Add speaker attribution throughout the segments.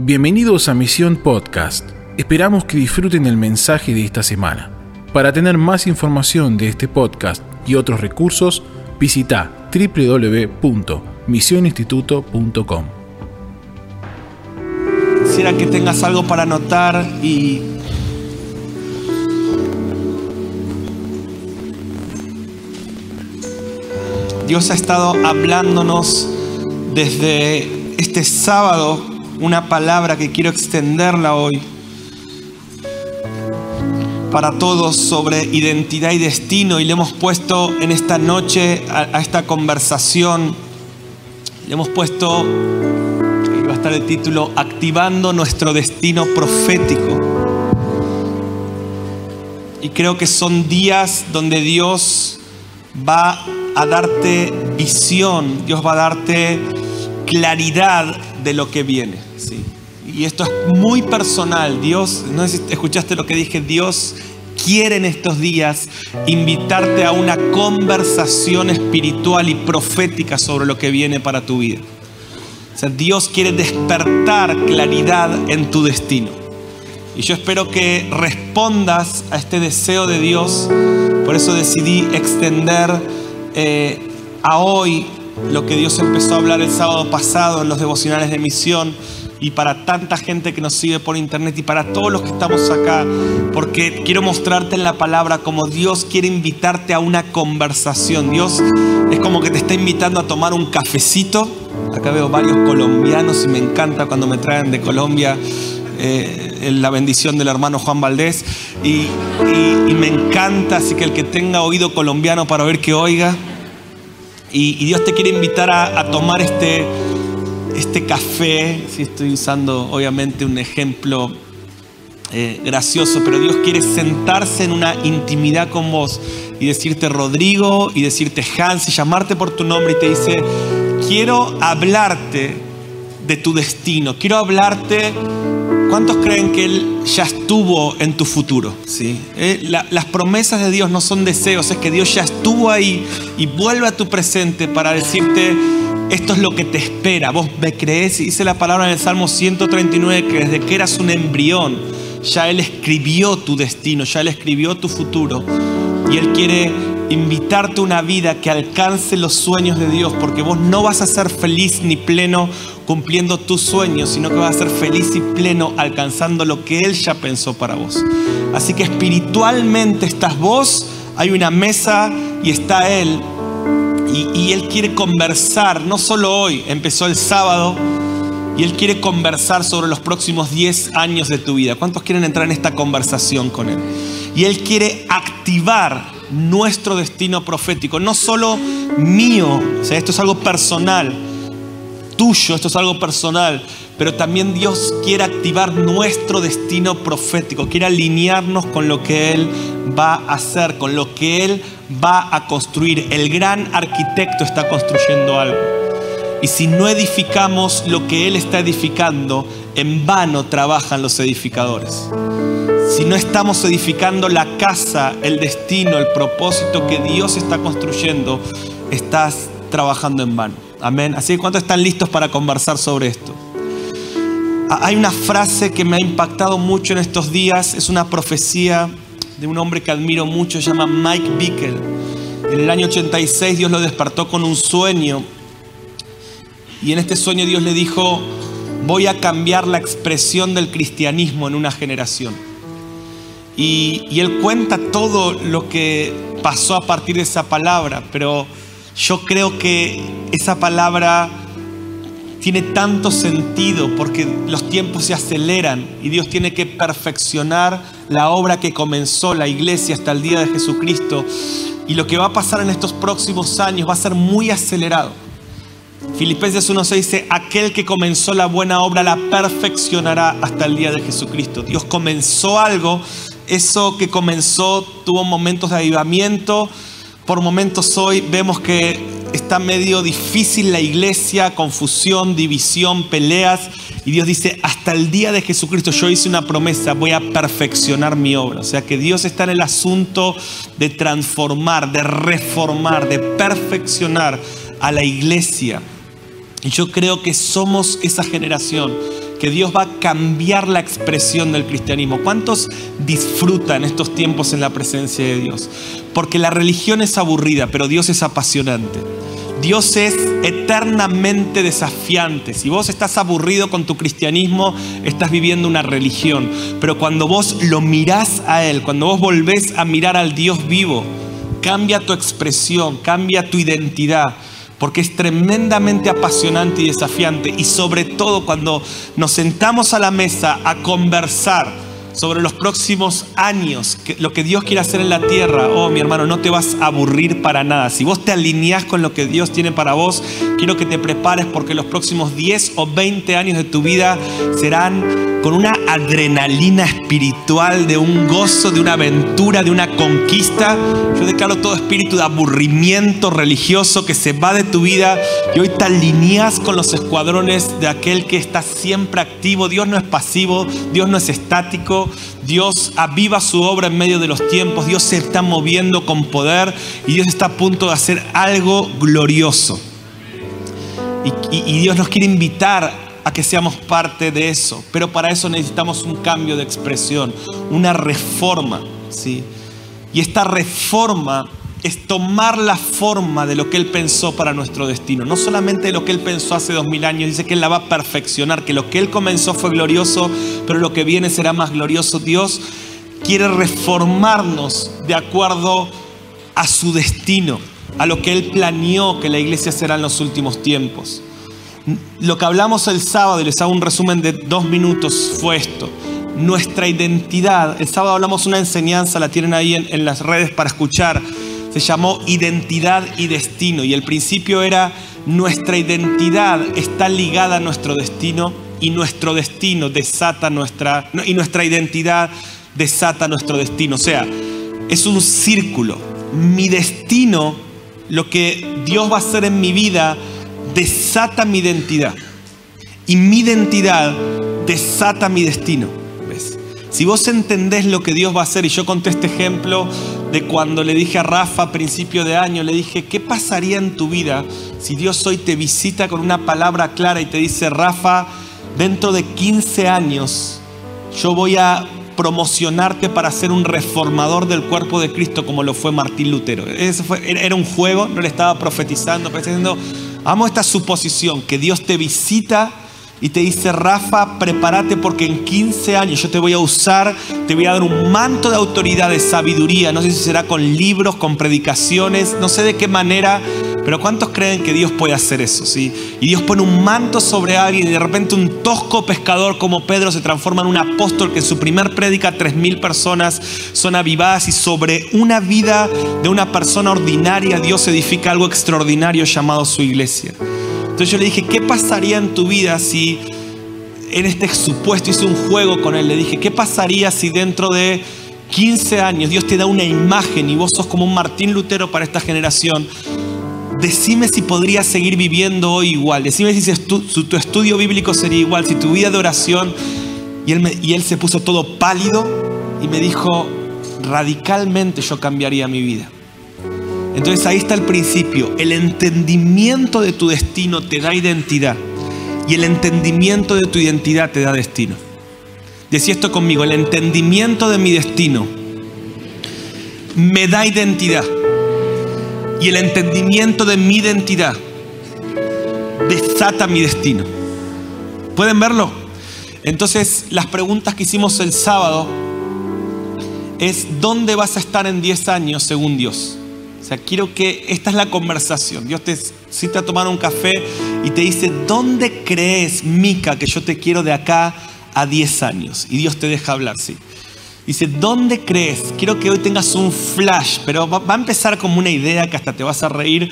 Speaker 1: Bienvenidos a Misión Podcast. Esperamos que disfruten el mensaje de esta semana. Para tener más información de este podcast y otros recursos, visita www.misioninstituto.com.
Speaker 2: Quisiera que tengas algo para anotar y Dios ha estado hablándonos desde este sábado una palabra que quiero extenderla hoy para todos sobre identidad y destino y le hemos puesto en esta noche a, esta conversación, le hemos puesto, ahí va a estar el título, activando nuestro destino profético. Y creo que son días donde Dios va a darte visión, Dios va a darte claridad de lo que viene. ¿sí? Y esto es muy personal. Dios, no sé si escuchaste lo que dije, Dios quiere en estos días invitarte a una conversación espiritual y profética sobre lo que viene para tu vida. O sea, Dios quiere despertar claridad en tu destino. Y yo espero que respondas a este deseo de Dios. Por eso decidí extender eh, a hoy lo que Dios empezó a hablar el sábado pasado en los devocionales de misión y para tanta gente que nos sigue por internet y para todos los que estamos acá, porque quiero mostrarte en la palabra como Dios quiere invitarte a una conversación. Dios es como que te está invitando a tomar un cafecito. Acá veo varios colombianos y me encanta cuando me traen de Colombia eh, la bendición del hermano Juan Valdés. Y, me encanta, así que el que tenga oído colombiano para ver que oiga. Y, Dios te quiere invitar a tomar este este café, si estoy usando obviamente un ejemplo eh, gracioso, pero Dios quiere sentarse en una intimidad con vos y decirte Rodrigo y decirte Hans y llamarte por tu nombre y te dice, quiero hablarte de tu destino, quiero hablarte... ¿Cuántos creen que Él ya estuvo en tu futuro? ¿Sí? Eh, las promesas de Dios no son deseos, es que Dios ya estuvo ahí y vuelve a tu presente para decirte, esto es lo que te espera. Vos me crees, dice la palabra en el Salmo 139 que desde que eras un embrión, ya Él escribió tu destino, ya Él escribió tu futuro. Y Él quiere invitarte a una vida que alcance los sueños de Dios, porque vos no vas a ser feliz ni pleno cumpliendo tus sueños, sino que vas a ser feliz y pleno alcanzando lo que Él ya pensó para vos. Así que espiritualmente estás vos, hay una mesa y está Él y, Él quiere conversar, no solo hoy, empezó el sábado, y Él quiere conversar sobre los próximos 10 años de tu vida. ¿Cuántos quieren entrar en esta conversación con Él? Y Él quiere activar nuestro destino profético, no solo mío, o sea, esto es algo personal, tuyo, esto es algo personal, pero también Dios quiere activar nuestro destino profético, quiere alinearnos con lo que Él va a hacer, con lo que Él va a construir. El gran arquitecto está construyendo algo. Y si no edificamos lo que Él está edificando, en vano trabajan los edificadores. Si no estamos edificando la casa, el destino, el propósito que Dios está construyendo, estás trabajando en vano. Amén. Así que ¿cuántos están listos para conversar sobre esto? Hay una frase que me ha impactado mucho en estos días, es una profecía de un hombre que admiro mucho, se llama Mike Bickel. En el año 86 Dios lo despertó con un sueño y en este sueño Dios le dijo, voy a cambiar la expresión del cristianismo en una generación. Y él cuenta todo lo que pasó a partir de esa palabra, pero yo creo que esa palabra tiene tanto sentido porque los tiempos se aceleran y Dios tiene que perfeccionar la obra que comenzó la iglesia hasta el día de Jesucristo. Y lo que va a pasar en estos próximos años va a ser muy acelerado. Filipenses 1.6 dice, aquel que comenzó la buena obra la perfeccionará hasta el día de Jesucristo. Dios comenzó algo, eso que comenzó tuvo momentos de avivamiento, por momentos hoy vemos que está medio difícil la iglesia, confusión, división, peleas. Y Dios dice, hasta el día de Jesucristo yo hice una promesa, voy a perfeccionar mi obra. O sea que Dios está en el asunto de transformar, de reformar, de perfeccionar a la iglesia. Y yo creo que somos esa generación que Dios va a cambiar la expresión del cristianismo. ¿Cuántos disfrutan estos tiempos en la presencia de Dios? Porque la religión es aburrida, pero Dios es apasionante. Dios es eternamente desafiante. Si vos estás aburrido con tu cristianismo, estás viviendo una religión. Pero cuando vos lo mirás a Él, cuando vos volvés a mirar al Dios vivo, cambia tu expresión, cambia tu identidad porque es tremendamente apasionante y desafiante. Y sobre todo cuando nos sentamos a la mesa a conversar sobre los próximos años, lo que Dios quiere hacer en la tierra, oh mi hermano, no te vas a aburrir para nada. Si vos te alineás con lo que Dios tiene para vos, quiero que te prepares porque los próximos 10 o 20 años de tu vida serán con una adrenalina espiritual, de un gozo, de una aventura, de una conquista. Yo declaro todo espíritu de aburrimiento religioso que se va de tu vida y hoy te alineas con los escuadrones de aquel que está siempre activo. Dios no es pasivo, Dios no es estático. Dios aviva su obra en medio de los tiempos, Dios se está moviendo con poder y Dios está a punto de hacer algo glorioso. Y, Dios nos quiere invitar a que seamos parte de eso, pero para eso necesitamos un cambio de expresión, una reforma, ¿sí? Y esta reforma es tomar la forma de lo que Él pensó para nuestro destino. No solamente lo que Él pensó hace dos mil años, dice que Él la va a perfeccionar, que lo que Él comenzó fue glorioso, pero lo que viene será más glorioso. Dios quiere reformarnos de acuerdo a su destino, a lo que Él planeó que la iglesia será en los últimos tiempos. Lo que hablamos el sábado, y les hago un resumen de dos minutos, fue esto. Nuestra identidad, el sábado hablamos una enseñanza, la tienen ahí en las redes para escuchar se llamó identidad y destino. Y el principio era nuestra identidad está ligada a nuestro destino y nuestro destino desata nuestra, y nuestra identidad desata nuestro destino. O sea, es un círculo. Mi destino, lo que Dios va a hacer en mi vida, desata mi identidad. Y mi identidad desata mi destino. Si vos entendés lo que Dios va a hacer, y yo conté este ejemplo de cuando le dije a Rafa a principio de año, le dije, ¿qué pasaría en tu vida si Dios hoy te visita con una palabra clara y te dice, Rafa, dentro de 15 años yo voy a promocionarte para ser un reformador del cuerpo de Cristo como lo fue Martín Lutero. Eso fue, era un juego, no le estaba profetizando, pero diciendo, amo esta suposición, que Dios te visita y te dice, Rafa, prepárate porque en 15 años yo te voy a usar, te voy a dar un manto de autoridad, de sabiduría. No sé si será con libros, con predicaciones, no sé de qué manera, pero ¿cuántos creen que Dios puede hacer eso? ¿sí? Y Dios pone un manto sobre alguien y de repente un tosco pescador como Pedro se transforma en un apóstol que en su primer prédica tres mil personas son avivadas y sobre una vida de una persona ordinaria Dios edifica algo extraordinario llamado su iglesia. Entonces yo le dije, ¿qué pasaría en tu vida si en este supuesto hice un juego con él? Le dije, ¿qué pasaría si dentro de 15 años Dios te da una imagen y vos sos como un Martín Lutero para esta generación? Decime si podrías seguir viviendo hoy igual. Decime si tu estudio bíblico sería igual, si tu vida de oración... Y él, y él se puso todo pálido y me dijo, radicalmente yo cambiaría mi vida. Entonces ahí está el principio. El entendimiento de tu destino te da identidad. Y el entendimiento de tu identidad te da destino. Decía esto conmigo, el entendimiento de mi destino me da identidad. Y el entendimiento de mi identidad desata mi destino. ¿Pueden verlo? Entonces las preguntas que hicimos el sábado es, ¿dónde vas a estar en 10 años según Dios? Sea, quiero que esta es la conversación. Dios te cita a tomar un café y te dice, ¿dónde crees, Mica, que yo te quiero de acá a 10 años? Y Dios te deja hablar, sí. Dice, ¿dónde crees? Quiero que hoy tengas un flash, pero va a empezar como una idea que hasta te vas a reír,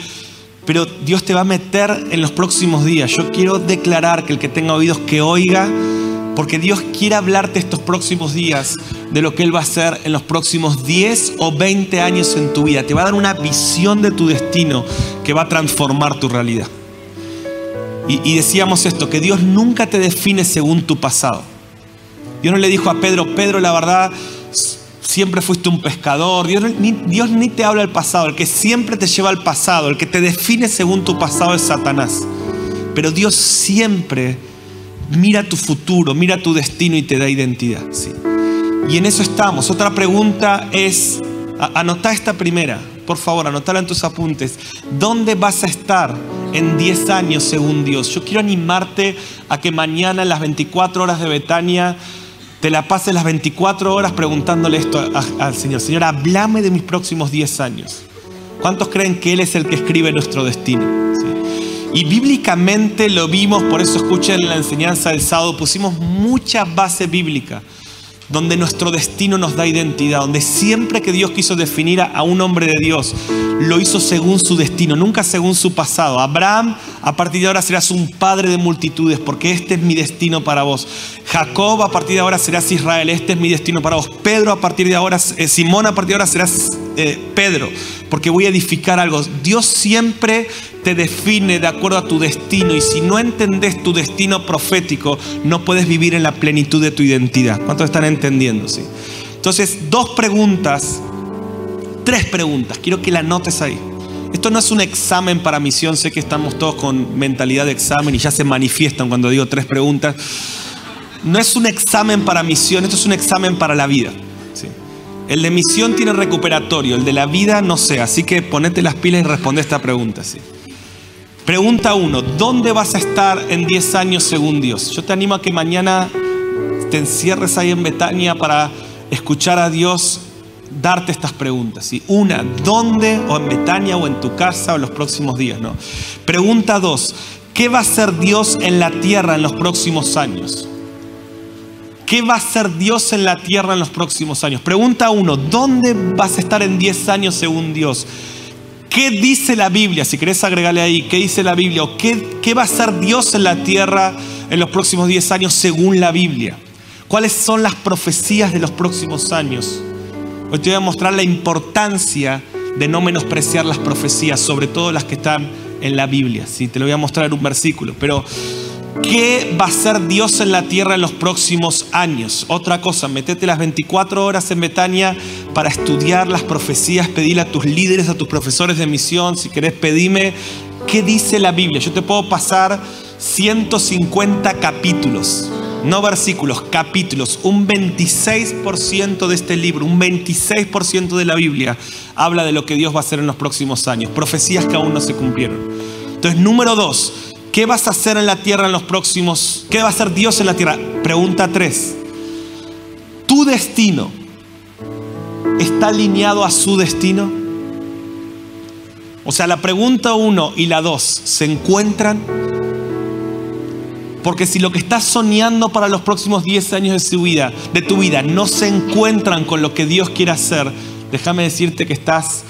Speaker 2: pero Dios te va a meter en los próximos días. Yo quiero declarar que el que tenga oídos que oiga porque Dios quiere hablarte estos próximos días de lo que Él va a hacer en los próximos 10 o 20 años en tu vida. Te va a dar una visión de tu destino que va a transformar tu realidad. Y, decíamos esto, que Dios nunca te define según tu pasado. Dios no le dijo a Pedro, Pedro, la verdad, siempre fuiste un pescador. Dios ni, Dios ni te habla del pasado. El que siempre te lleva al pasado, el que te define según tu pasado es Satanás. Pero Dios siempre mira tu futuro, mira tu destino y te da identidad. ¿sí? Y en eso estamos. Otra pregunta es, anota esta primera, por favor, anotala en tus apuntes. ¿Dónde vas a estar en 10 años según Dios? Yo quiero animarte a que mañana en las 24 horas de Betania te la pases las 24 horas preguntándole esto al Señor. Señor, háblame de mis próximos 10 años. ¿Cuántos creen que Él es el que escribe nuestro destino? Y bíblicamente lo vimos, por eso escuchen la enseñanza del sábado, pusimos mucha base bíblica donde nuestro destino nos da identidad, donde siempre que Dios quiso definir a, un hombre de Dios, lo hizo según su destino, nunca según su pasado. Abraham, a partir de ahora serás un padre de multitudes, porque este es mi destino para vos. Jacob, a partir de ahora serás Israel, este es mi destino para vos. Pedro, a partir de ahora, eh, Simón, a partir de ahora serás eh, Pedro, porque voy a edificar algo. Dios siempre te define de acuerdo a tu destino y si no entendés tu destino profético, no puedes vivir en la plenitud de tu identidad. ¿Cuántos están entendiendo? Sí. Entonces, dos preguntas, tres preguntas, quiero que la notes ahí. Esto no es un examen para misión, sé que estamos todos con mentalidad de examen y ya se manifiestan cuando digo tres preguntas. No es un examen para misión, esto es un examen para la vida. El de misión tiene recuperatorio, el de la vida no sé, así que ponete las pilas y responde esta pregunta. ¿sí? Pregunta uno, ¿dónde vas a estar en 10 años según Dios? Yo te animo a que mañana te encierres ahí en Betania para escuchar a Dios darte estas preguntas. ¿sí? Una, ¿dónde? O en Betania o en tu casa o en los próximos días. ¿no? Pregunta dos, ¿qué va a hacer Dios en la tierra en los próximos años? ¿Qué va a ser Dios en la tierra en los próximos años? Pregunta uno, ¿dónde vas a estar en 10 años según Dios? ¿Qué dice la Biblia? Si querés agregarle ahí, ¿qué dice la Biblia? ¿O qué, qué va a ser Dios en la tierra en los próximos 10 años según la Biblia? ¿Cuáles son las profecías de los próximos años? Hoy te voy a mostrar la importancia de no menospreciar las profecías, sobre todo las que están en la Biblia. ¿sí? Te lo voy a mostrar en un versículo. Pero ¿Qué va a ser Dios en la tierra en los próximos años? Otra cosa, metete las 24 horas en Betania para estudiar las profecías, pedirle a tus líderes, a tus profesores de misión, si querés pedime qué dice la Biblia. Yo te puedo pasar 150 capítulos, no versículos, capítulos. Un 26% de este libro, un 26% de la Biblia habla de lo que Dios va a hacer en los próximos años, profecías que aún no se cumplieron. Entonces, número dos, ¿Qué vas a hacer en la tierra en los próximos? ¿Qué va a hacer Dios en la tierra? Pregunta 3. ¿Tu destino está alineado a su destino? O sea, la pregunta 1 y la 2 se encuentran. Porque si lo que estás soñando para los próximos 10 años de, su vida, de tu vida no se encuentran con lo que Dios quiere hacer, déjame decirte que estás...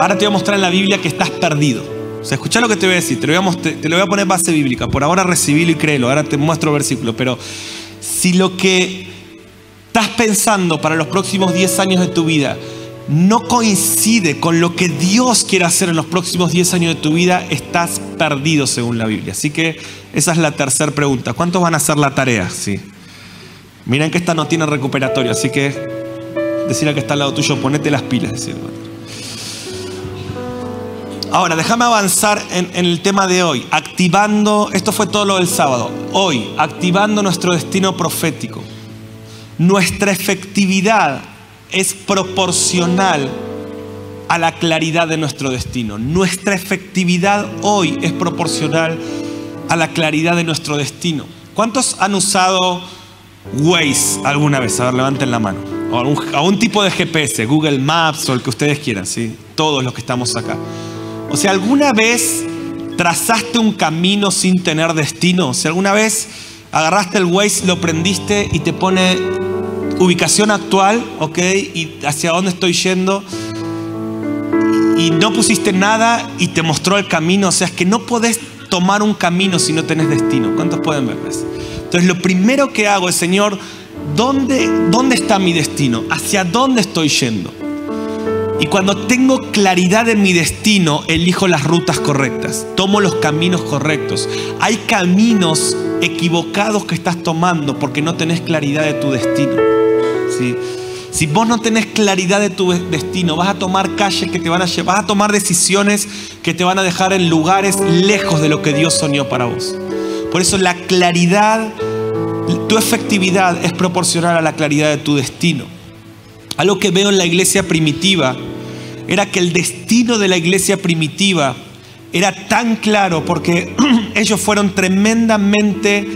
Speaker 2: Ahora te voy a mostrar en la Biblia que estás perdido. O sea, escucha lo que te voy a decir, te lo voy a, te lo voy a poner base bíblica. Por ahora recibilo y créelo, ahora te muestro el versículo. Pero si lo que estás pensando para los próximos 10 años de tu vida no coincide con lo que Dios quiere hacer en los próximos 10 años de tu vida, estás perdido según la Biblia. Así que esa es la tercera pregunta. ¿Cuántos van a hacer la tarea? Sí. Miren que esta no tiene recuperatorio, así que decirle que está al lado tuyo, ponete las pilas. Decirlo. Ahora, déjame avanzar en, el tema de hoy, activando, esto fue todo lo del sábado, hoy, activando nuestro destino profético. Nuestra efectividad es proporcional a la claridad de nuestro destino. Nuestra efectividad hoy es proporcional a la claridad de nuestro destino. ¿Cuántos han usado Waze alguna vez? A ver, levanten la mano. O a un tipo de GPS, Google Maps o el que ustedes quieran, ¿sí? Todos los que estamos acá. O sea, ¿alguna vez trazaste un camino sin tener destino? O sea, ¿alguna vez agarraste el Waze, lo prendiste y te pone ubicación actual, ok? Y hacia dónde estoy yendo. Y no pusiste nada y te mostró el camino. O sea, es que no podés tomar un camino si no tenés destino. ¿Cuántos pueden ver eso? Entonces, lo primero que hago es, Señor, ¿dónde, ¿dónde está mi destino? ¿Hacia dónde estoy yendo? Y cuando tengo claridad en mi destino, elijo las rutas correctas, tomo los caminos correctos. Hay caminos equivocados que estás tomando porque no tenés claridad de tu destino. Si vos no tenés claridad de tu destino, vas a tomar calles que te van a llevar, vas a tomar decisiones que te van a dejar en lugares lejos de lo que Dios soñó para vos. Por eso la claridad, tu efectividad es proporcional a la claridad de tu destino. Algo que veo en la iglesia primitiva era que el destino de la iglesia primitiva era tan claro porque ellos fueron tremendamente,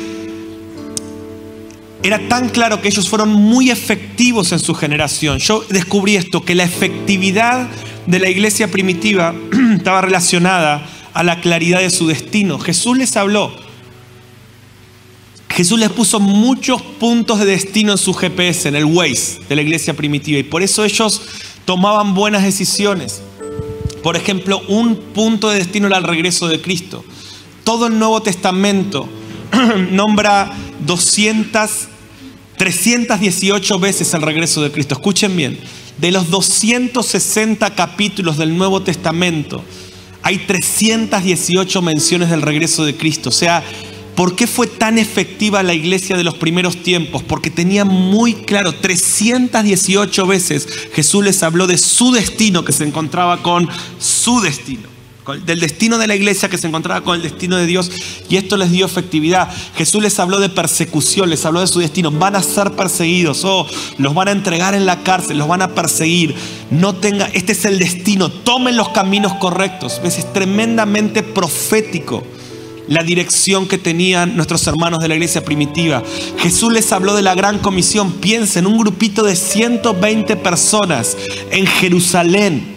Speaker 2: era tan claro que ellos fueron muy efectivos en su generación. Yo descubrí esto, que la efectividad de la iglesia primitiva estaba relacionada a la claridad de su destino. Jesús les habló. Jesús les puso muchos puntos de destino en su GPS, en el Waze de la iglesia primitiva, y por eso ellos tomaban buenas decisiones. Por ejemplo, un punto de destino era el regreso de Cristo. Todo el Nuevo Testamento nombra 200, 318 veces el regreso de Cristo. Escuchen bien, de los 260 capítulos del Nuevo Testamento, hay 318 menciones del regreso de Cristo. O sea, ¿Por qué fue tan efectiva la iglesia de los primeros tiempos? Porque tenía muy claro, 318 veces Jesús les habló de su destino que se encontraba con su destino. Del destino de la iglesia que se encontraba con el destino de Dios y esto les dio efectividad. Jesús les habló de persecución, les habló de su destino. Van a ser perseguidos, oh, los van a entregar en la cárcel, los van a perseguir. No tenga, este es el destino. Tomen los caminos correctos. Es tremendamente profético la dirección que tenían nuestros hermanos de la iglesia primitiva. Jesús les habló de la gran comisión. Piensen, un grupito de 120 personas en Jerusalén.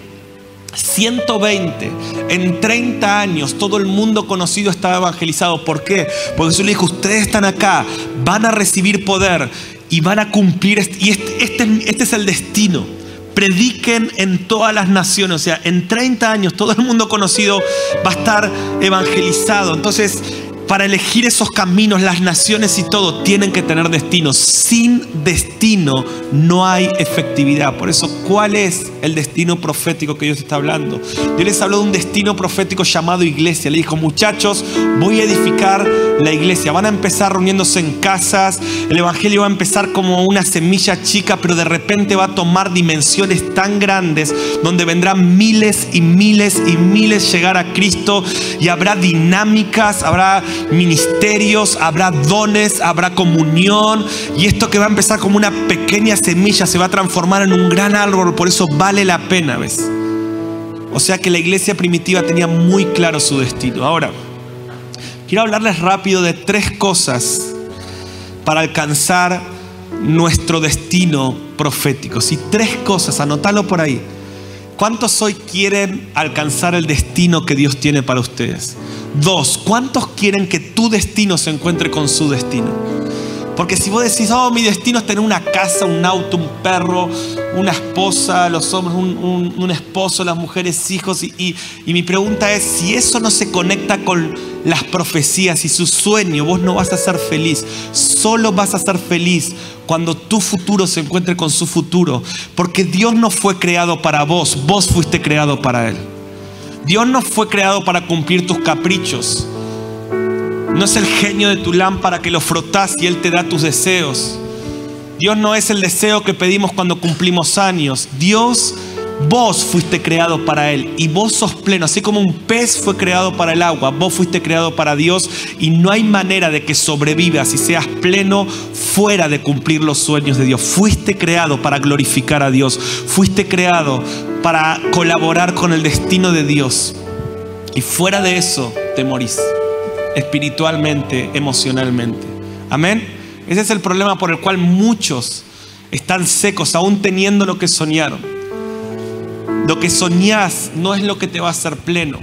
Speaker 2: 120. En 30 años todo el mundo conocido estaba evangelizado. ¿Por qué? Porque Jesús le dijo, ustedes están acá, van a recibir poder y van a cumplir. Y este, este, este es el destino prediquen en todas las naciones. O sea, en 30 años todo el mundo conocido va a estar evangelizado. Entonces, para elegir esos caminos, las naciones y todo tienen que tener destino. Sin destino no hay efectividad. Por eso, ¿cuál es el destino profético que Dios está hablando? Dios les habló de un destino profético llamado iglesia. Le dijo, muchachos, voy a edificar la iglesia. Van a empezar reuniéndose en casas. El evangelio va a empezar como una semilla chica, pero de repente va a tomar dimensiones tan grandes donde vendrán miles y miles y miles llegar a Cristo y habrá dinámicas, habrá ministerios, habrá dones, habrá comunión. Y esto que va a empezar como una pequeña semilla se va a transformar en un gran árbol. Por eso vale la pena, ¿ves? O sea que la iglesia primitiva tenía muy claro su destino. Ahora, quiero hablarles rápido de tres cosas para alcanzar nuestro destino profético. Si tres cosas, anótalo por ahí. ¿Cuántos hoy quieren alcanzar el destino que Dios tiene para ustedes? Dos, ¿cuántos quieren que tu destino se encuentre con su destino? Porque si vos decís, oh, mi destino es tener una casa, un auto, un perro, una esposa, los hombres, un, esposo, las mujeres, hijos, y, y, mi pregunta es, si eso no se conecta con las profecías y su sueño, vos no vas a ser feliz. Solo vas a ser feliz cuando tu futuro se encuentre con su futuro. Porque Dios no fue creado para vos, vos fuiste creado para Él. Dios no fue creado para cumplir tus caprichos. No es el genio de tu lámpara que lo frotas y Él te da tus deseos. Dios no es el deseo que pedimos cuando cumplimos años. Dios, vos fuiste creado para Él y vos sos pleno. Así como un pez fue creado para el agua, vos fuiste creado para Dios y no hay manera de que sobrevivas y seas pleno fuera de cumplir los sueños de Dios. Fuiste creado para glorificar a Dios. Fuiste creado para colaborar con el destino de Dios. Y fuera de eso te morís espiritualmente, emocionalmente. Amén. Ese es el problema por el cual muchos están secos, aún teniendo lo que soñaron. Lo que soñás no es lo que te va a hacer pleno.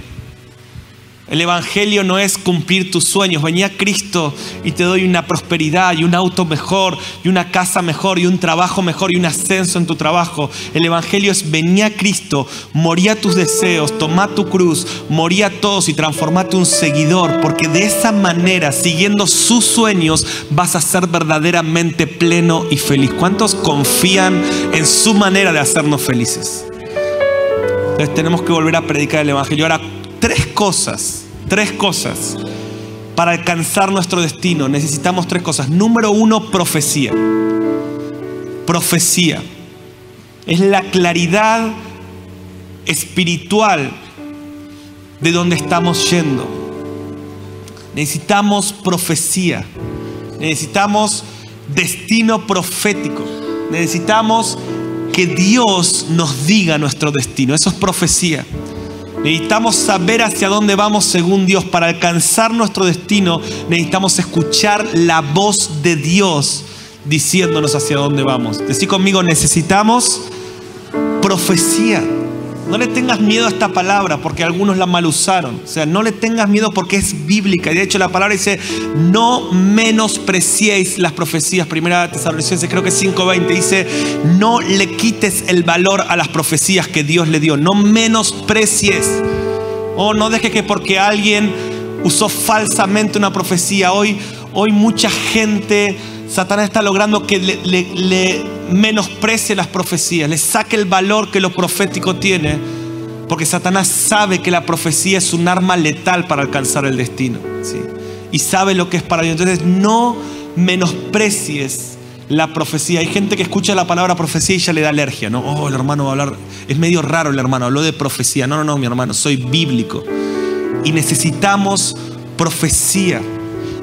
Speaker 2: El Evangelio no es cumplir tus sueños. Venía Cristo y te doy una prosperidad y un auto mejor y una casa mejor y un trabajo mejor y un ascenso en tu trabajo. El Evangelio es venía Cristo, moría tus deseos, toma tu cruz, moría todos y transformate un seguidor. Porque de esa manera, siguiendo sus sueños, vas a ser verdaderamente pleno y feliz. ¿Cuántos confían en su manera de hacernos felices? Entonces tenemos que volver a predicar el Evangelio. Ahora, tres cosas, tres cosas. Para alcanzar nuestro destino necesitamos tres cosas. Número uno, profecía. Profecía. Es la claridad espiritual de donde estamos yendo. necesitamos profecía, necesitamos destino profético, necesitamos que Dios nos diga nuestro destino, eso es profecía. Necesitamos saber hacia dónde vamos según Dios. Para alcanzar nuestro destino necesitamos escuchar la voz de Dios diciéndonos hacia dónde vamos. Decir conmigo, necesitamos profecía. No le tengas miedo a esta palabra porque algunos la mal usaron. O sea, no le tengas miedo porque es bíblica. Y de hecho la palabra dice, no menospreciéis las profecías. Primera Tesalonicenses, creo que 5.20, dice, no le quites el valor a las profecías que Dios le dio. No menosprecies. O no dejes que porque alguien usó falsamente una profecía. Hoy, hoy mucha gente Satanás está logrando que le, menosprecie las profecías, le saque el valor que lo profético tiene, porque Satanás sabe que la profecía es un arma letal para alcanzar el destino. ¿sí? Y sabe lo que es para Dios. Entonces no menosprecies la profecía. Hay gente que escucha la palabra profecía y ya le da alergia, ¿no? Oh, el hermano va a hablar, es medio raro el hermano, habló de profecía. No, no, no, mi hermano, soy bíblico. Y necesitamos profecía.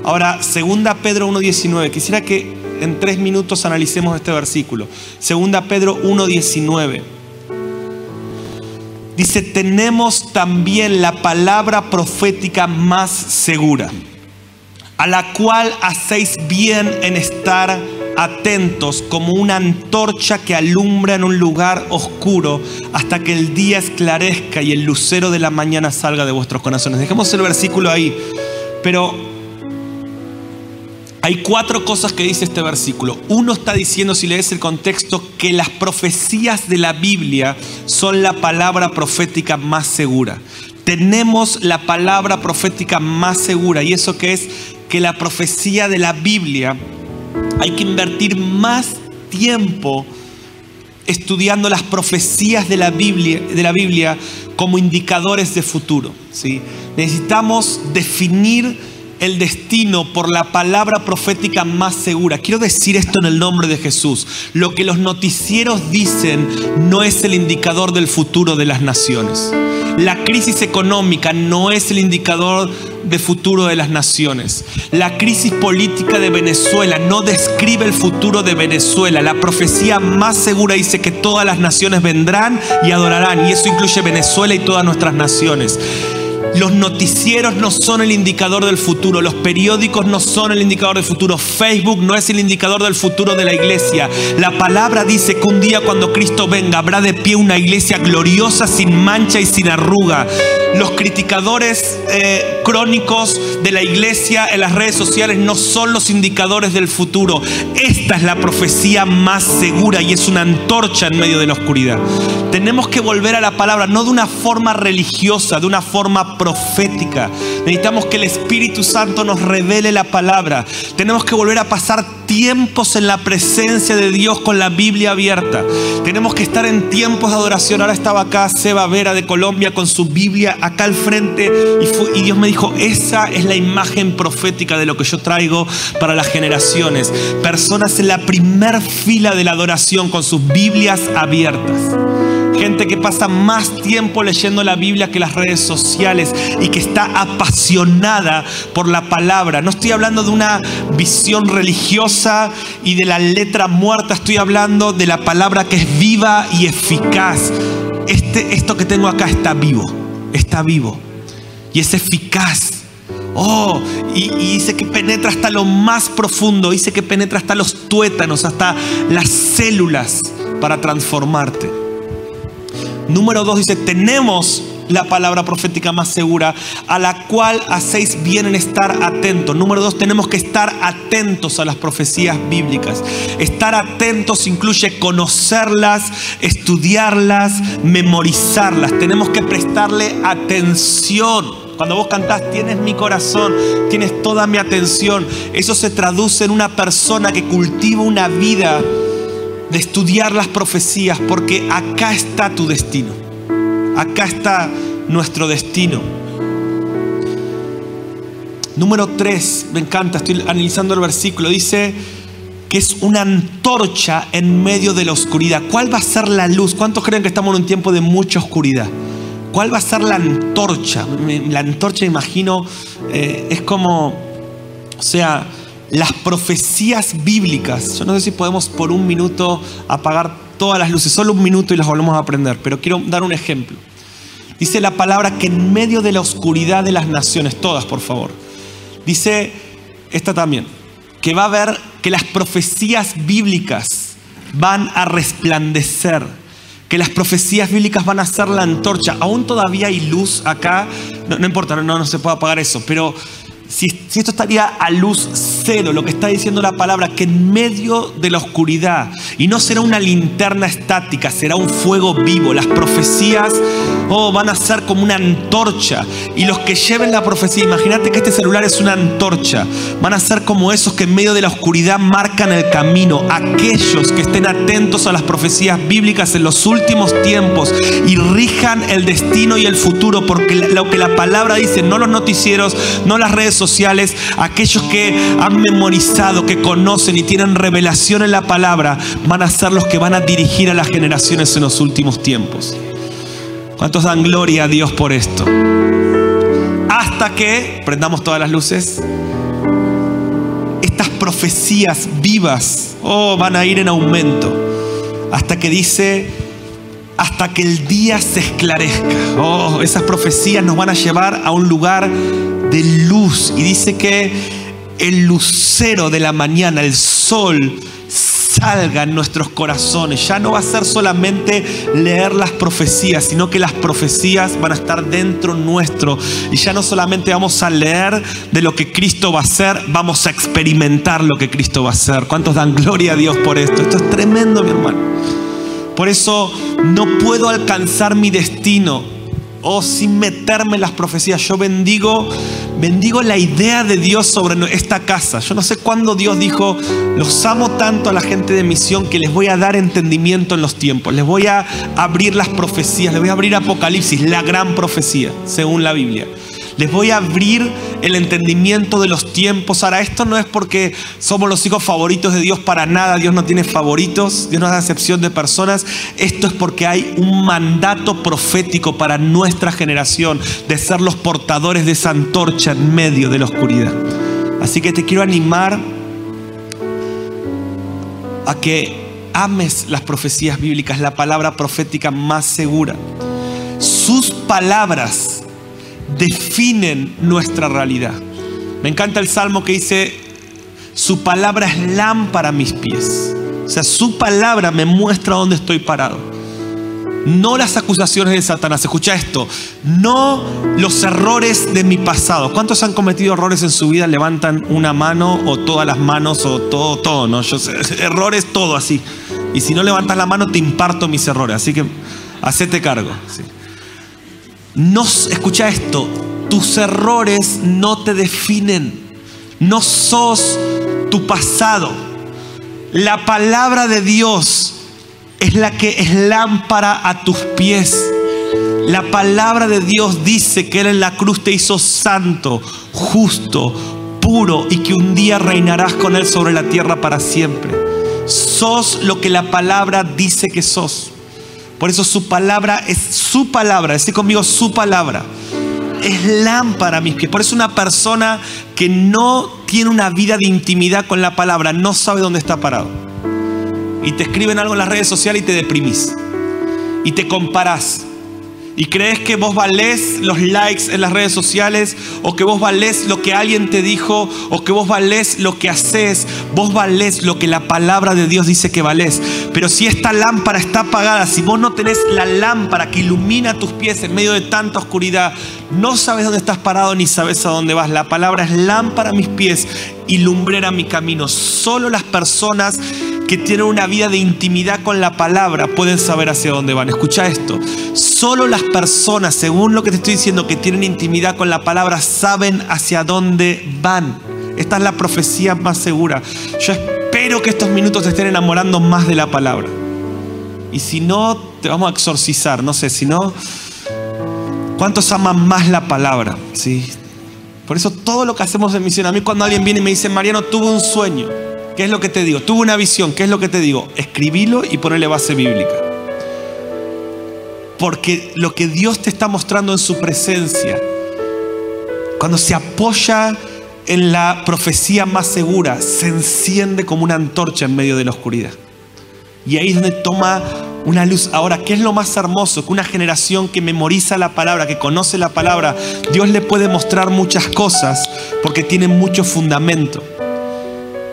Speaker 2: Ahora, segunda Pedro 1.19. Quisiera que en tres minutos analicemos este versículo. Segunda Pedro 1.19. Dice, tenemos también la palabra profética más segura, a la cual hacéis bien en estar atentos como una antorcha que alumbra en un lugar oscuro hasta que el día esclarezca y el lucero de la mañana salga de vuestros corazones. Dejemos el versículo ahí, pero hay cuatro cosas que dice este versículo. Uno está diciendo, si lees el contexto, que las profecías de la Biblia son la palabra profética más segura. Tenemos la palabra profética más segura y eso que es que la profecía de la Biblia hay que invertir más tiempo estudiando las profecías de la Biblia, de la Biblia como indicadores de futuro. ¿sí? Necesitamos definir el destino por la palabra profética más segura. Quiero decir esto en el nombre de Jesús. Lo que los noticieros dicen no es el indicador del futuro de las naciones. La crisis económica no es el indicador de futuro de las naciones. La crisis política de Venezuela no describe el futuro de Venezuela. La profecía más segura dice que todas las naciones vendrán y adorarán. Y eso incluye Venezuela y todas nuestras naciones. Los noticieros no son el indicador del futuro, los periódicos no son el indicador del futuro, Facebook no es el indicador del futuro de la iglesia. La palabra dice que un día cuando Cristo venga habrá de pie una iglesia gloriosa, sin mancha y sin arruga. Los criticadores eh, crónicos de la iglesia en las redes sociales no son los indicadores del futuro. Esta es la profecía más segura y es una antorcha en medio de la oscuridad. Tenemos que volver a la palabra, no de una forma religiosa, de una forma profética. Necesitamos que el Espíritu Santo nos revele la palabra. Tenemos que volver a pasar tiempos en la presencia de Dios con la Biblia abierta. Tenemos que estar en tiempos de adoración. Ahora estaba acá Seba Vera de Colombia con su Biblia acá al frente y, Dios me dijo, esa es la imagen profética de lo que yo traigo para las generaciones. Personas en la primer fila de la adoración con sus Biblias abiertas. Gente que pasa más tiempo leyendo la Biblia que las redes sociales y que está apasionada por la palabra. No estoy hablando de una visión religiosa y de la letra muerta, estoy hablando de la palabra que es viva y eficaz. Este, esto que tengo acá está vivo, está vivo y es eficaz. Oh, y, y, dice que penetra hasta lo más profundo, dice que penetra hasta los tuétanos, hasta las células para transformarte. Número dos dice, tenemos la palabra profética más segura, a la cual hacéis bien en estar atentos. Número dos, tenemos que estar atentos a las profecías bíblicas. Estar atentos incluye conocerlas, estudiarlas, memorizarlas. Tenemos que prestarle atención. Cuando vos cantás, tienes mi corazón, tienes toda mi atención. Eso se traduce en una persona que cultiva una vida de estudiar las profecías, porque acá está tu destino. Acá está nuestro destino. Número 3, me encanta, estoy analizando el versículo, dice que es una antorcha en medio de la oscuridad. ¿Cuál va a ser la luz? ¿Cuántos creen que estamos en un tiempo de mucha oscuridad? ¿Cuál va a ser la antorcha? La antorcha, imagino, eh, es como, o sea, las profecías bíblicas. Yo no sé si podemos por un minuto apagar todas las luces, solo un minuto y las volvemos a aprender, pero quiero dar un ejemplo. Dice la palabra que en medio de la oscuridad de las naciones, todas por favor, dice esta también, que va a haber que las profecías bíblicas van a resplandecer que las profecías bíblicas van a ser la antorcha. Aún todavía hay luz acá, no, importa, no, no se puede apagar eso, pero si, esto estaría a luz cero, lo que está diciendo la palabra, que en medio de la oscuridad, y no será una linterna estática, será un fuego vivo, las profecías oh, van a ser como una antorcha, y los que lleven la profecía, imagínate que este celular es una antorcha, van a ser como esos que en medio de la oscuridad marcan el camino, aquellos que estén atentos a las profecías bíblicas en los últimos tiempos y rijan el destino y el futuro, porque lo que la palabra dice, no los noticieros, no las redes sociales, aquellos que han memorizado, que conocen y tienen revelación en la palabra, van a ser los que van a dirigir a las generaciones en los últimos tiempos. ¿Cuántos dan gloria a Dios por esto? Hasta que, prendamos todas las luces, estas profecías vivas oh, van a ir en aumento. Hasta que dice, hasta que el día se esclarezca. Oh, esas profecías nos van a llevar a un lugar de luz. Y dice que el lucero de la mañana, el sol, salga en nuestros corazones. Ya no va a ser solamente leer las profecías, sino que las profecías van a estar dentro nuestro. Y ya no solamente vamos a leer de lo que Cristo va a hacer, vamos a experimentar lo que Cristo va a hacer. ¿Cuántos dan gloria a Dios por esto? Esto es tremendo, mi hermano. Por eso no puedo alcanzar mi destino o sin meterme en las profecías. Yo bendigo, bendigo la idea de Dios sobre esta casa. Yo no sé cuándo Dios dijo, los amo tanto a la gente de misión que les voy a dar entendimiento en los tiempos. Les voy a abrir las profecías, les voy a abrir Apocalipsis, la gran profecía, según la Biblia. Les voy a abrir el entendimiento de los tiempos. Ahora, esto no es porque somos los hijos favoritos de Dios para nada. Dios no tiene favoritos, Dios no da excepción de personas. Esto es porque hay un mandato profético para nuestra generación de ser los portadores de esa antorcha en medio de la oscuridad. Así que te quiero animar a que ames las profecías bíblicas, la palabra profética más segura. Sus palabras definen nuestra realidad. Me encanta el salmo que dice, su palabra es lámpara a mis pies. O sea, su palabra me muestra dónde estoy parado. No las acusaciones de Satanás. Escucha esto. No los errores de mi pasado. ¿Cuántos han cometido errores en su vida? Levantan una mano o todas las manos o todo, todo, ¿no? Errores, todo así. Y si no levantas la mano, te imparto mis errores. Así que hacete cargo. ¿sí? No, escucha esto, tus errores no te definen, no sos tu pasado. La palabra de Dios es la que es lámpara a tus pies. La palabra de Dios dice que Él en la cruz te hizo santo, justo, puro y que un día reinarás con Él sobre la tierra para siempre. Sos lo que la palabra dice que sos. Por eso su palabra es su palabra. Decir conmigo su palabra. Es lámpara mis pies. Por eso una persona que no tiene una vida de intimidad con la palabra no sabe dónde está parado. Y te escriben algo en las redes sociales y te deprimís. Y te comparás y crees que vos valés los likes en las redes sociales o que vos valés lo que alguien te dijo o que vos valés lo que haces, vos valés lo que la palabra de Dios dice que valés. Pero si esta lámpara está apagada, si vos no tenés la lámpara que ilumina tus pies en medio de tanta oscuridad, no sabes dónde estás parado ni sabes a dónde vas. La palabra es lámpara a mis pies y lumbrera mi camino. Solo las personas que tienen una vida de intimidad con la palabra pueden saber hacia dónde van. Escucha esto. Solo las personas, según lo que te estoy diciendo, que tienen intimidad con la palabra, saben hacia dónde van. Esta es la profecía más segura. Yo espero que estos minutos te estén enamorando más de la palabra. Y si no, te vamos a exorcizar. No sé, si no, ¿cuántos aman más la palabra? ¿Sí? Por eso todo lo que hacemos en misión, a mí cuando alguien viene y me dice, Mariano, tuve un sueño. ¿Qué es lo que te digo? Tuve una visión. ¿Qué es lo que te digo? Escribilo y ponerle base bíblica. porque lo que Dios te está mostrando en su presencia, cuando se apoya en la profecía más segura, se enciende como una antorcha en medio de la oscuridad. Y ahí es donde toma una luz. Ahora, ¿qué es lo más hermoso? Que una generación que memoriza la palabra, que conoce la palabra, Dios le puede mostrar muchas cosas porque tiene mucho fundamento.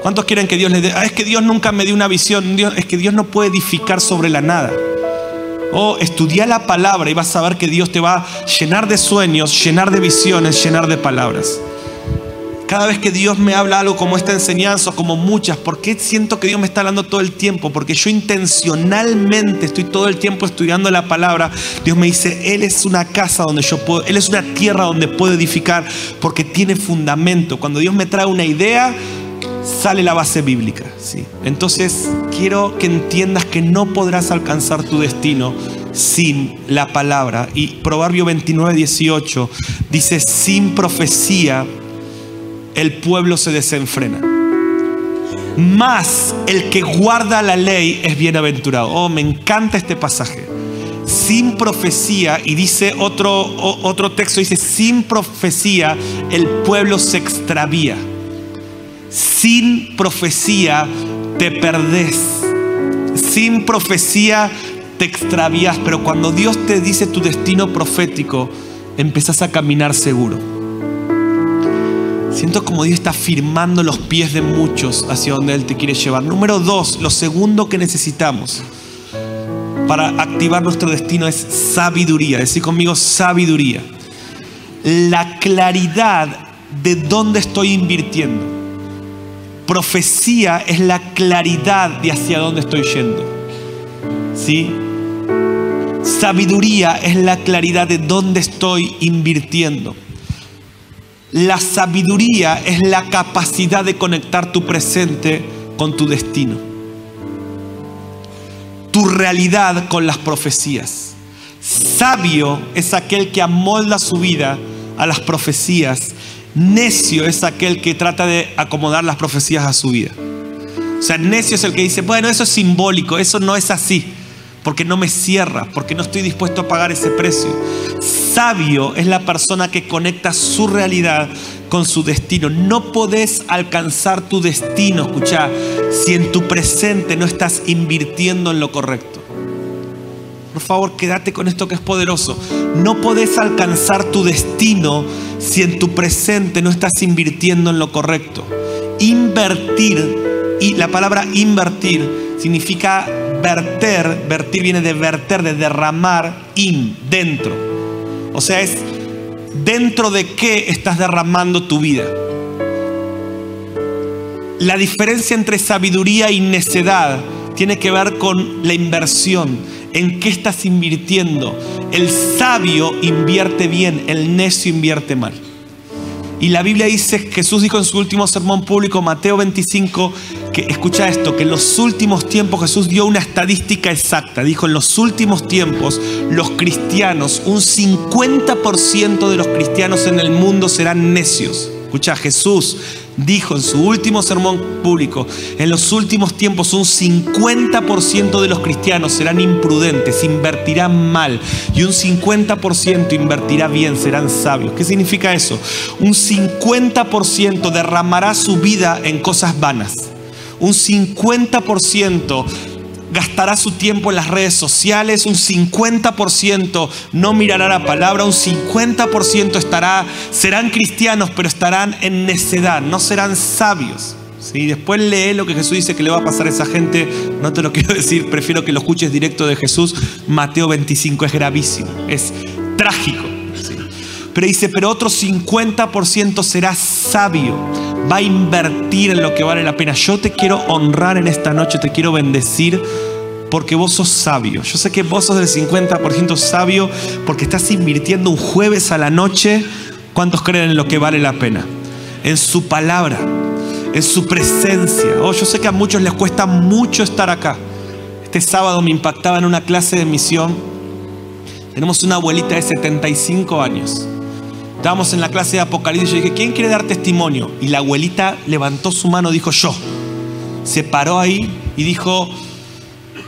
Speaker 2: ¿Cuántos quieren que Dios les dé? Ah, es que Dios nunca me dio una visión. es que Dios no puede edificar sobre la nada. Oh, estudia la palabra y vas a ver que Dios te va a llenar de sueños, llenar de visiones, llenar de palabras. Cada vez que Dios me habla algo como esta enseñanza, como muchas, ¿por qué siento que Dios me está hablando todo el tiempo? Porque yo intencionalmente estoy todo el tiempo estudiando la palabra. Dios me dice, Él es una casa donde yo puedo, Él es una tierra donde puedo edificar porque tiene fundamento. Cuando Dios me trae una idea, sale la base bíblica. ¿sí? Entonces, quiero que entiendas que no podrás alcanzar tu destino sin la palabra. Y Proverbio 29, 18 dice, sin profecía el pueblo se desenfrena. Más el que guarda la ley es bienaventurado. Oh, me encanta este pasaje. Sin profecía, y dice otro, otro texto, dice, sin profecía el pueblo se extravía. Sin profecía te perdés. Sin profecía te extravías. Pero cuando Dios te dice tu destino profético, empezás a caminar seguro. Siento como Dios está firmando los pies de muchos hacia donde Él te quiere llevar. Número dos, lo segundo que necesitamos para activar nuestro destino es sabiduría. Decir conmigo sabiduría. La claridad de dónde estoy invirtiendo. Profecía es la claridad de hacia dónde estoy yendo. ¿Sí? Sabiduría es la claridad de dónde estoy invirtiendo. La sabiduría es la capacidad de conectar tu presente con tu destino. Tu realidad con las profecías. Sabio es aquel que amolda su vida a las profecías. Necio es aquel que trata de acomodar las profecías a su vida. O sea, necio es el que dice, bueno, eso es simbólico, eso no es así porque no me cierra, porque no estoy dispuesto a pagar ese precio. Sabio es la persona que conecta su realidad con su destino. No podés alcanzar tu destino, escucha, si en tu presente no estás invirtiendo en lo correcto. Por favor, quédate con esto que es poderoso. No podés alcanzar tu destino si en tu presente no estás invirtiendo en lo correcto. Invertir, y la palabra invertir significa verter, vertir viene de verter, de derramar, in, dentro. O sea, es dentro de qué estás derramando tu vida. La diferencia entre sabiduría y necedad tiene que ver con la inversión, en qué estás invirtiendo. El sabio invierte bien, el necio invierte mal. Y la Biblia dice, Jesús dijo en su último sermón público, Mateo 25, que escucha esto, que en los últimos tiempos Jesús dio una estadística exacta. Dijo, en los últimos tiempos los cristianos, un 50% de los cristianos en el mundo serán necios. Escucha, Jesús dijo en su último sermón público, en los últimos tiempos un 50% de los cristianos serán imprudentes, invertirán mal y un 50% invertirá bien, serán sabios. ¿Qué significa eso? Un 50% derramará su vida en cosas vanas. Un 50% gastará su tiempo en las redes sociales, un 50% no mirará la palabra, un 50% estará, serán cristianos, pero estarán en necedad, no serán sabios. ¿sí? Después lee lo que Jesús dice que le va a pasar a esa gente, no te lo quiero decir, prefiero que lo escuches directo de Jesús. Mateo 25 es gravísimo, es trágico. Pero dice, pero otro 50% será sabio, va a invertir en lo que vale la pena. Yo te quiero honrar en esta noche, te quiero bendecir porque vos sos sabio. Yo sé que vos sos del 50% sabio porque estás invirtiendo un jueves a la noche. ¿Cuántos creen en lo que vale la pena? En su palabra, en su presencia. Oh, yo sé que a muchos les cuesta mucho estar acá. Este sábado me impactaba en una clase de misión. Tenemos una abuelita de 75 años. Estábamos en la clase de Apocalipsis y yo dije, ¿quién quiere dar testimonio? Y la abuelita levantó su mano, dijo yo. Se paró ahí y dijo,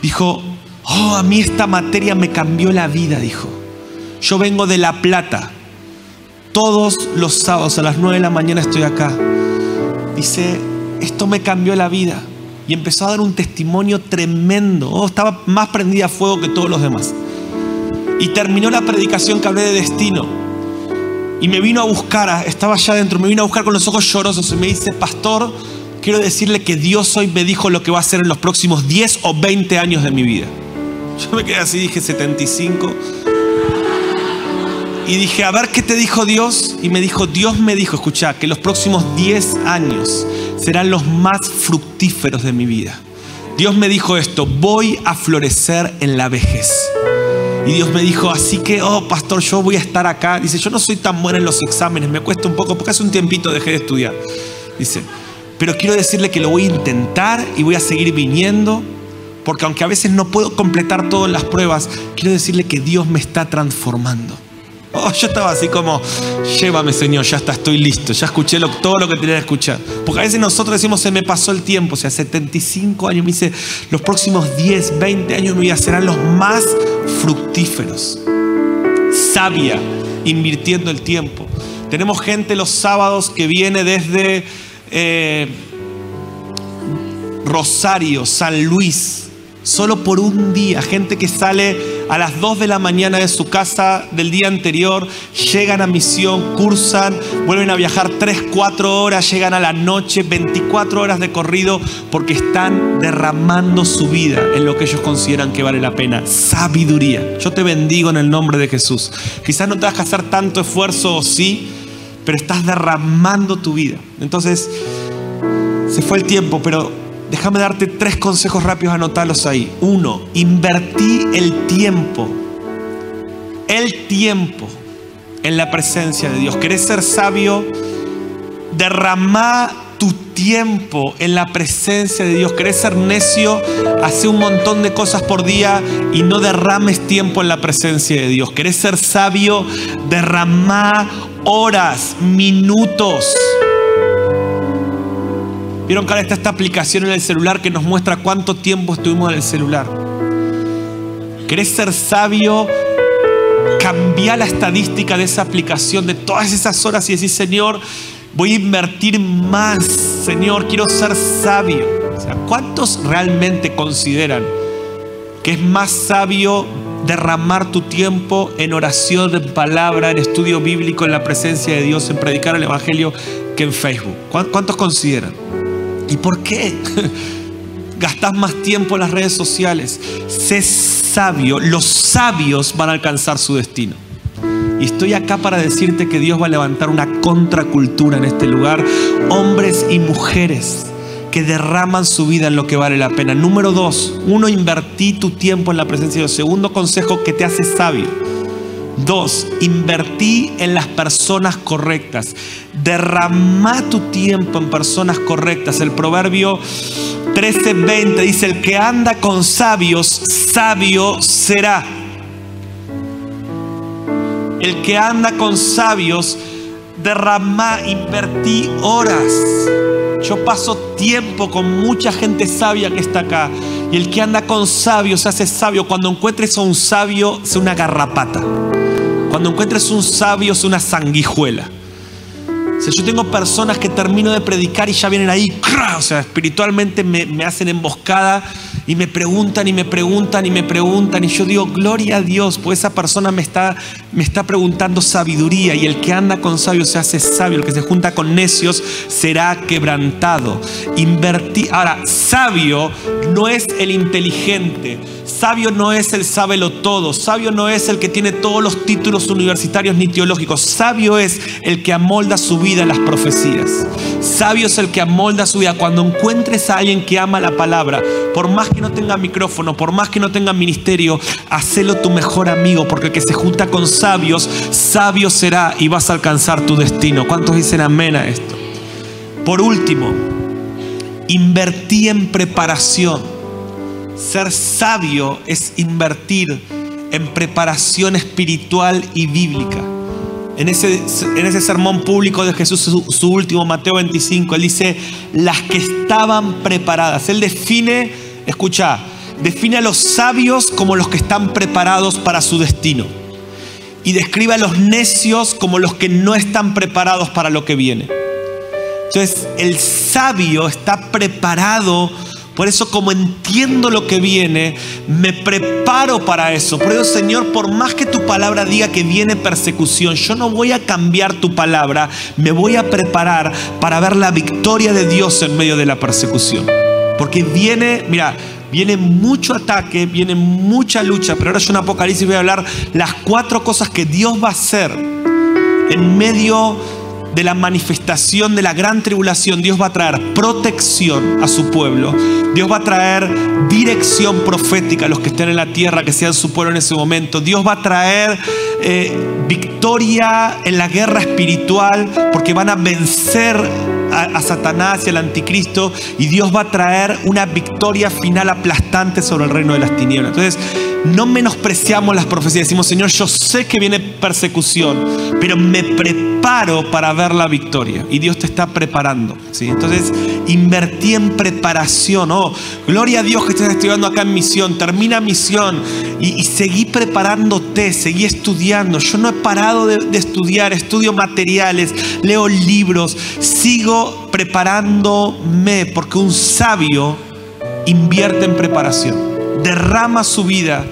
Speaker 2: dijo, Oh, a mí esta materia me cambió la vida, dijo. Yo vengo de La Plata. Todos los sábados a las 9 de la mañana estoy acá. Dice, esto me cambió la vida. Y empezó a dar un testimonio tremendo. Oh, estaba más prendida a fuego que todos los demás. Y terminó la predicación que hablé de destino. Y me vino a buscar, estaba allá adentro, me vino a buscar con los ojos llorosos y me dice, pastor, quiero decirle que Dios hoy me dijo lo que va a hacer en los próximos 10 o 20 años de mi vida. Yo me quedé así, dije 75. Y dije, a ver qué te dijo Dios. Y me dijo, Dios me dijo, escucha, que los próximos 10 años serán los más fructíferos de mi vida. Dios me dijo esto, voy a florecer en la vejez. Y Dios me dijo, así que, oh, pastor, yo voy a estar acá. Dice, yo no soy tan buena en los exámenes, me cuesta un poco, porque hace un tiempito dejé de estudiar. Dice, pero quiero decirle que lo voy a intentar y voy a seguir viniendo, porque aunque a veces no puedo completar todas las pruebas, quiero decirle que Dios me está transformando. Oh, yo estaba así como, llévame Señor, ya está, estoy listo, ya escuché todo lo que tenía que escuchar. Porque a veces nosotros decimos, se me pasó el tiempo, o sea, 75 años, me dice, los próximos 10, 20 años me serán los más fructíferos. Sabia, invirtiendo el tiempo. Tenemos gente los sábados que viene desde eh, Rosario, San Luis, solo por un día, gente que sale a las 2 de la mañana de su casa del día anterior, llegan a misión, cursan, vuelven a viajar 3, 4 horas, llegan a la noche, 24 horas de corrido, porque están derramando su vida en lo que ellos consideran que vale la pena. Sabiduría. Yo te bendigo en el nombre de Jesús. Quizás no te vas a hacer tanto esfuerzo o sí, pero estás derramando tu vida. Entonces, se fue el tiempo, pero Déjame darte tres consejos rápidos, anotarlos ahí. Uno, invertí el tiempo, el tiempo en la presencia de Dios. ¿Querés ser sabio? Derramá tu tiempo en la presencia de Dios. ¿Querés ser necio? Hace un montón de cosas por día y no derrames tiempo en la presencia de Dios. ¿Querés ser sabio? Derramá horas, minutos Vieron que ahora está esta aplicación en el celular que nos muestra cuánto tiempo estuvimos en el celular. ¿Querés ser sabio? Cambia la estadística de esa aplicación, de todas esas horas y decir, Señor, voy a invertir más. Señor, quiero ser sabio. ¿cuántos realmente consideran que es más sabio derramar tu tiempo en oración, en palabra, en estudio bíblico, en la presencia de Dios, en predicar el Evangelio que en Facebook? ¿Cuántos consideran? ¿Y por qué? Gastas más tiempo en las redes sociales. Sé sabio. Los sabios van a alcanzar su destino. Y estoy acá para decirte que Dios va a levantar una contracultura en este lugar. Hombres y mujeres que derraman su vida en lo que vale la pena. Número dos, uno, invertí tu tiempo en la presencia de Dios. Segundo consejo que te hace sabio Dos, invertí en las personas correctas. Derramá tu tiempo en personas correctas. El proverbio 13:20 dice, el que anda con sabios, sabio será. El que anda con sabios, derramá, invertí horas. Yo paso tiempo con mucha gente sabia que está acá. Y el que anda con sabios se hace sabio. Cuando encuentres a un sabio, es una garrapata. Cuando encuentres un sabio es una sanguijuela. O yo tengo personas que termino de predicar y ya vienen ahí, o sea, espiritualmente me, me, hacen emboscada y me preguntan y me preguntan y me preguntan. Y yo digo, gloria a Dios, pues esa persona me está, me está preguntando sabiduría. Y el que anda con sabios se hace sabio, el que se junta con necios será quebrantado. Invertir. Ahora, sabio no es el inteligente. Sabio no es el sábelo todo, sabio no es el que tiene todos los títulos universitarios ni teológicos, sabio es el que amolda su vida en las profecías. Sabio es el que amolda su vida. Cuando encuentres a alguien que ama la palabra, por más que no tenga micrófono, por más que no tenga ministerio, hacelo tu mejor amigo, porque el que se junta con sabios, sabio será y vas a alcanzar tu destino. ¿Cuántos dicen amén a esto? Por último, invertí en preparación. Ser sabio es invertir en preparación espiritual y bíblica. En ese, en ese sermón público de Jesús, su, último, Mateo 25, él dice, las que estaban preparadas. Él define, escucha, define a los sabios como los que están preparados para su destino. Y describe a los necios como los que no están preparados para lo que viene. Entonces, el sabio está preparado por eso como entiendo lo que viene, me preparo para eso. Por eso, Señor, por más que tu palabra diga que viene persecución, yo no voy a cambiar tu palabra, me voy a preparar para ver la victoria de Dios en medio de la persecución. Porque viene, mira, viene mucho ataque, viene mucha lucha, pero ahora yo en Apocalipsis voy a hablar las cuatro cosas que Dios va a hacer en medio de la manifestación de la gran tribulación, Dios va a traer protección a su pueblo. Dios va a traer dirección profética a los que estén en la tierra, que sean su pueblo en ese momento. Dios va a traer eh, victoria en la guerra espiritual porque van a vencer a, Satanás y al anticristo y Dios va a traer una victoria final aplastante sobre el reino de las tinieblas. Entonces, no menospreciamos las profecías. Decimos, Señor, yo sé que viene persecución, pero me preparo para ver la victoria. Y Dios te está preparando. ¿sí? Entonces, invertí en preparación. Oh, gloria a Dios que estás estudiando acá en misión. Termina misión y, seguí preparándote, seguí estudiando. Yo no he parado de, estudiar, estudio materiales, leo libros, sigo preparándome porque un sabio invierte en preparación derrama su vida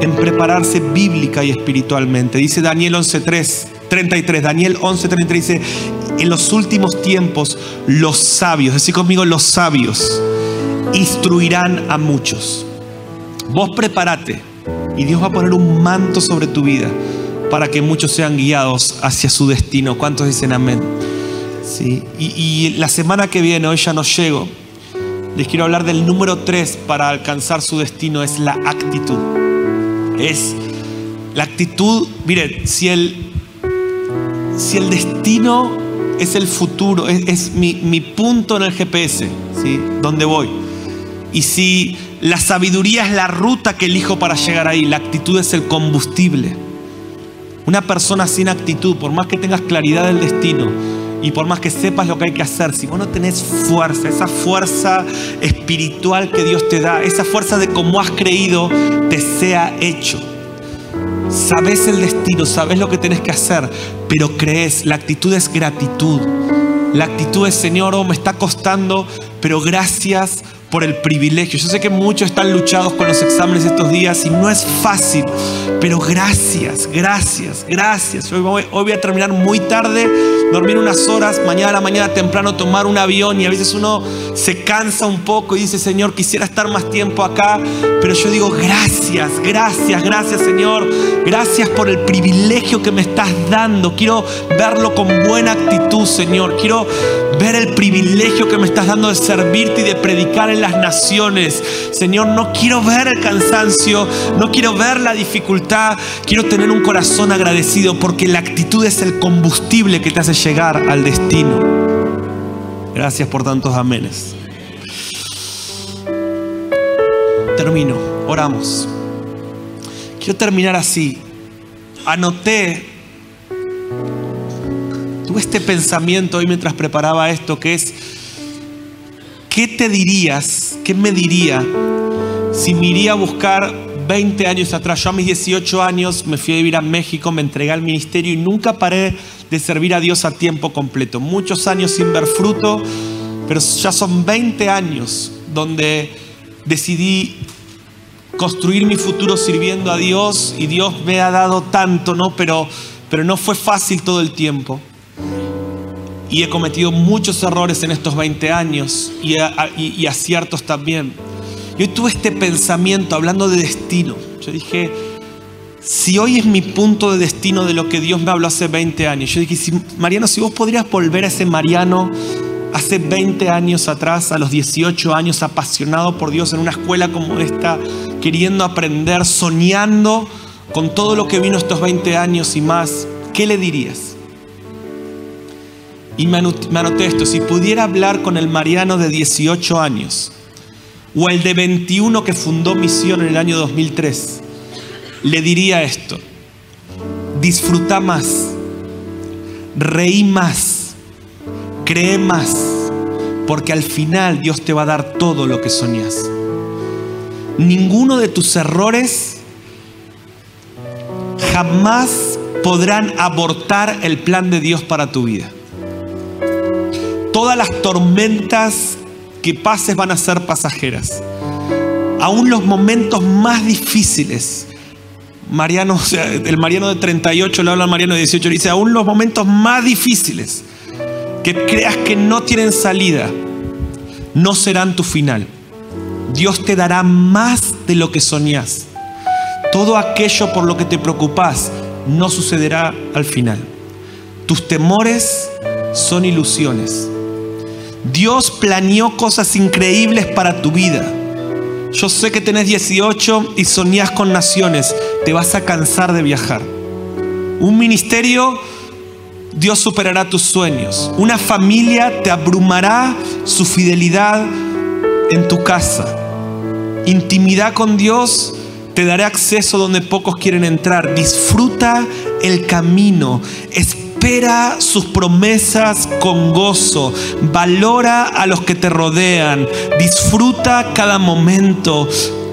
Speaker 2: en prepararse bíblica y espiritualmente. Dice Daniel 11.3, 33, Daniel 11.33 dice, en los últimos tiempos los sabios, decir conmigo los sabios, instruirán a muchos. Vos prepárate y Dios va a poner un manto sobre tu vida para que muchos sean guiados hacia su destino. ¿Cuántos dicen amén? Sí. Y, la semana que viene, hoy ya no llego, les quiero hablar del número tres para alcanzar su destino, es la actitud. Es la actitud, miren, si el, si el destino es el futuro, es, mi, punto en el GPS, ¿sí? Donde voy. Y si la sabiduría es la ruta que elijo para llegar ahí, la actitud es el combustible. Una persona sin actitud, por más que tengas claridad del destino, y por más que sepas lo que hay que hacer, si vos no tenés fuerza, esa fuerza espiritual que Dios te da, esa fuerza de cómo has creído, te sea hecho. Sabes el destino, sabes lo que tenés que hacer, pero crees, la actitud es gratitud. La actitud es, Señor, oh, me está costando, pero gracias por el privilegio. Yo sé que muchos están luchados con los exámenes estos días y no es fácil, pero gracias, gracias, gracias. Hoy voy, a terminar muy tarde, dormir unas horas, mañana a la mañana temprano tomar un avión y a veces uno se cansa un poco y dice, Señor, quisiera estar más tiempo acá, pero yo digo, gracias, gracias, gracias Señor, gracias por el privilegio que me estás dando. Quiero verlo con buena actitud, Señor. Quiero ver el privilegio que me estás dando de servirte y de predicar en las naciones. Señor, no quiero ver el cansancio, no quiero ver la dificultad, quiero tener un corazón agradecido porque la actitud es el combustible que te hace llegar al destino. Gracias por tantos amenes. Termino, oramos. Quiero terminar así. Anoté, tuve este pensamiento hoy mientras preparaba esto, que es ¿qué te dirías, qué me diría si me iría a buscar 20 años atrás? Yo a mis 18 años me fui a vivir a México, me entregué al ministerio y nunca paré de servir a Dios a tiempo completo. Muchos años sin ver fruto, pero ya son 20 años donde decidí construir mi futuro sirviendo a Dios y Dios me ha dado tanto, ¿no? Pero, pero no fue fácil todo el tiempo y he cometido muchos errores en estos 20 años y, aciertos también. Yo tuve este pensamiento hablando de destino. Yo dije, si hoy es mi punto de destino de lo que Dios me habló hace 20 años, yo dije, Mariano, si vos podrías volver a ese Mariano hace 20 años atrás, a los 18 años, apasionado por Dios en una escuela como esta, queriendo aprender, soñando con todo lo que vino estos 20 años y más, ¿qué le dirías? Y me anoté esto, si pudiera hablar con el Mariano de 18 años o el de 21 que fundó Misión en el año 2003, le diría esto, disfruta más, reí más, cree más, porque al final Dios te va a dar todo lo que soñas. ninguno de tus errores jamás podrán abortar el plan de Dios para tu vida. Todas las tormentas que pases van a ser pasajeras. Aún los momentos más difíciles. Mariano, el Mariano de 38 le habla al Mariano de 18, le dice, aún los momentos más difíciles que creas que no tienen salida, no serán tu final. Dios te dará más de lo que soñás. Todo aquello por lo que te preocupas no sucederá al final. Tus temores son ilusiones. Dios planeó cosas increíbles para tu vida. Yo sé que tenés 18 y soñás con naciones. Te vas a cansar de viajar. Un ministerio, Dios superará tus sueños. Una familia te abrumará su fidelidad en tu casa. Intimidad con Dios te daré acceso donde pocos quieren entrar. Disfruta el camino. Sus promesas con gozo. Valora a los que te rodean. Disfruta cada momento.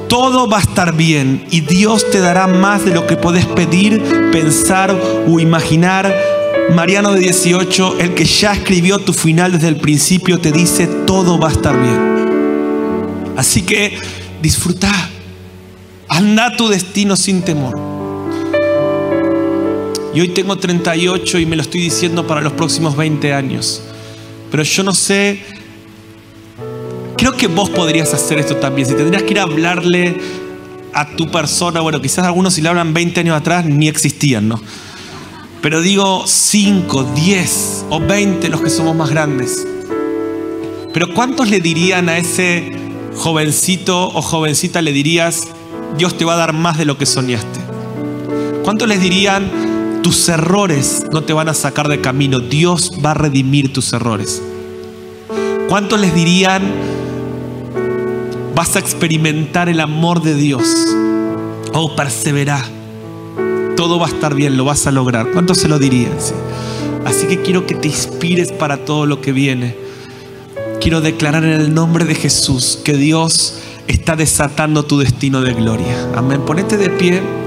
Speaker 2: Todo va a estar bien y Dios te dará más de lo que podés pedir, pensar o imaginar. Mariano de 18, el que ya escribió tu final desde el principio, te dice, todo va a estar bien. Así que disfruta Anda tu destino sin temor. Y hoy tengo 38 y me lo estoy diciendo para los próximos 20 años. Pero yo no sé, creo que vos podrías hacer esto también. Si tendrías que ir a hablarle a tu persona, bueno, quizás algunos si le hablan 20 años atrás ni existían, ¿no? Pero digo 5, 10 o 20 los que somos más grandes. Pero ¿cuántos le dirían a ese jovencito o jovencita, le dirías, Dios te va a dar más de lo que soñaste. ¿Cuántos les dirían, tus errores no te van a sacar de camino, Dios va a redimir tus errores? ¿Cuántos les dirían, vas a experimentar el amor de Dios? Oh, persevera. Todo va a estar bien, lo vas a lograr. ¿Cuántos se lo dirían? Así que quiero que te inspires para todo lo que viene. Quiero declarar en el nombre de Jesús que Dios está desatando tu destino de gloria. Amén. Ponete de pie.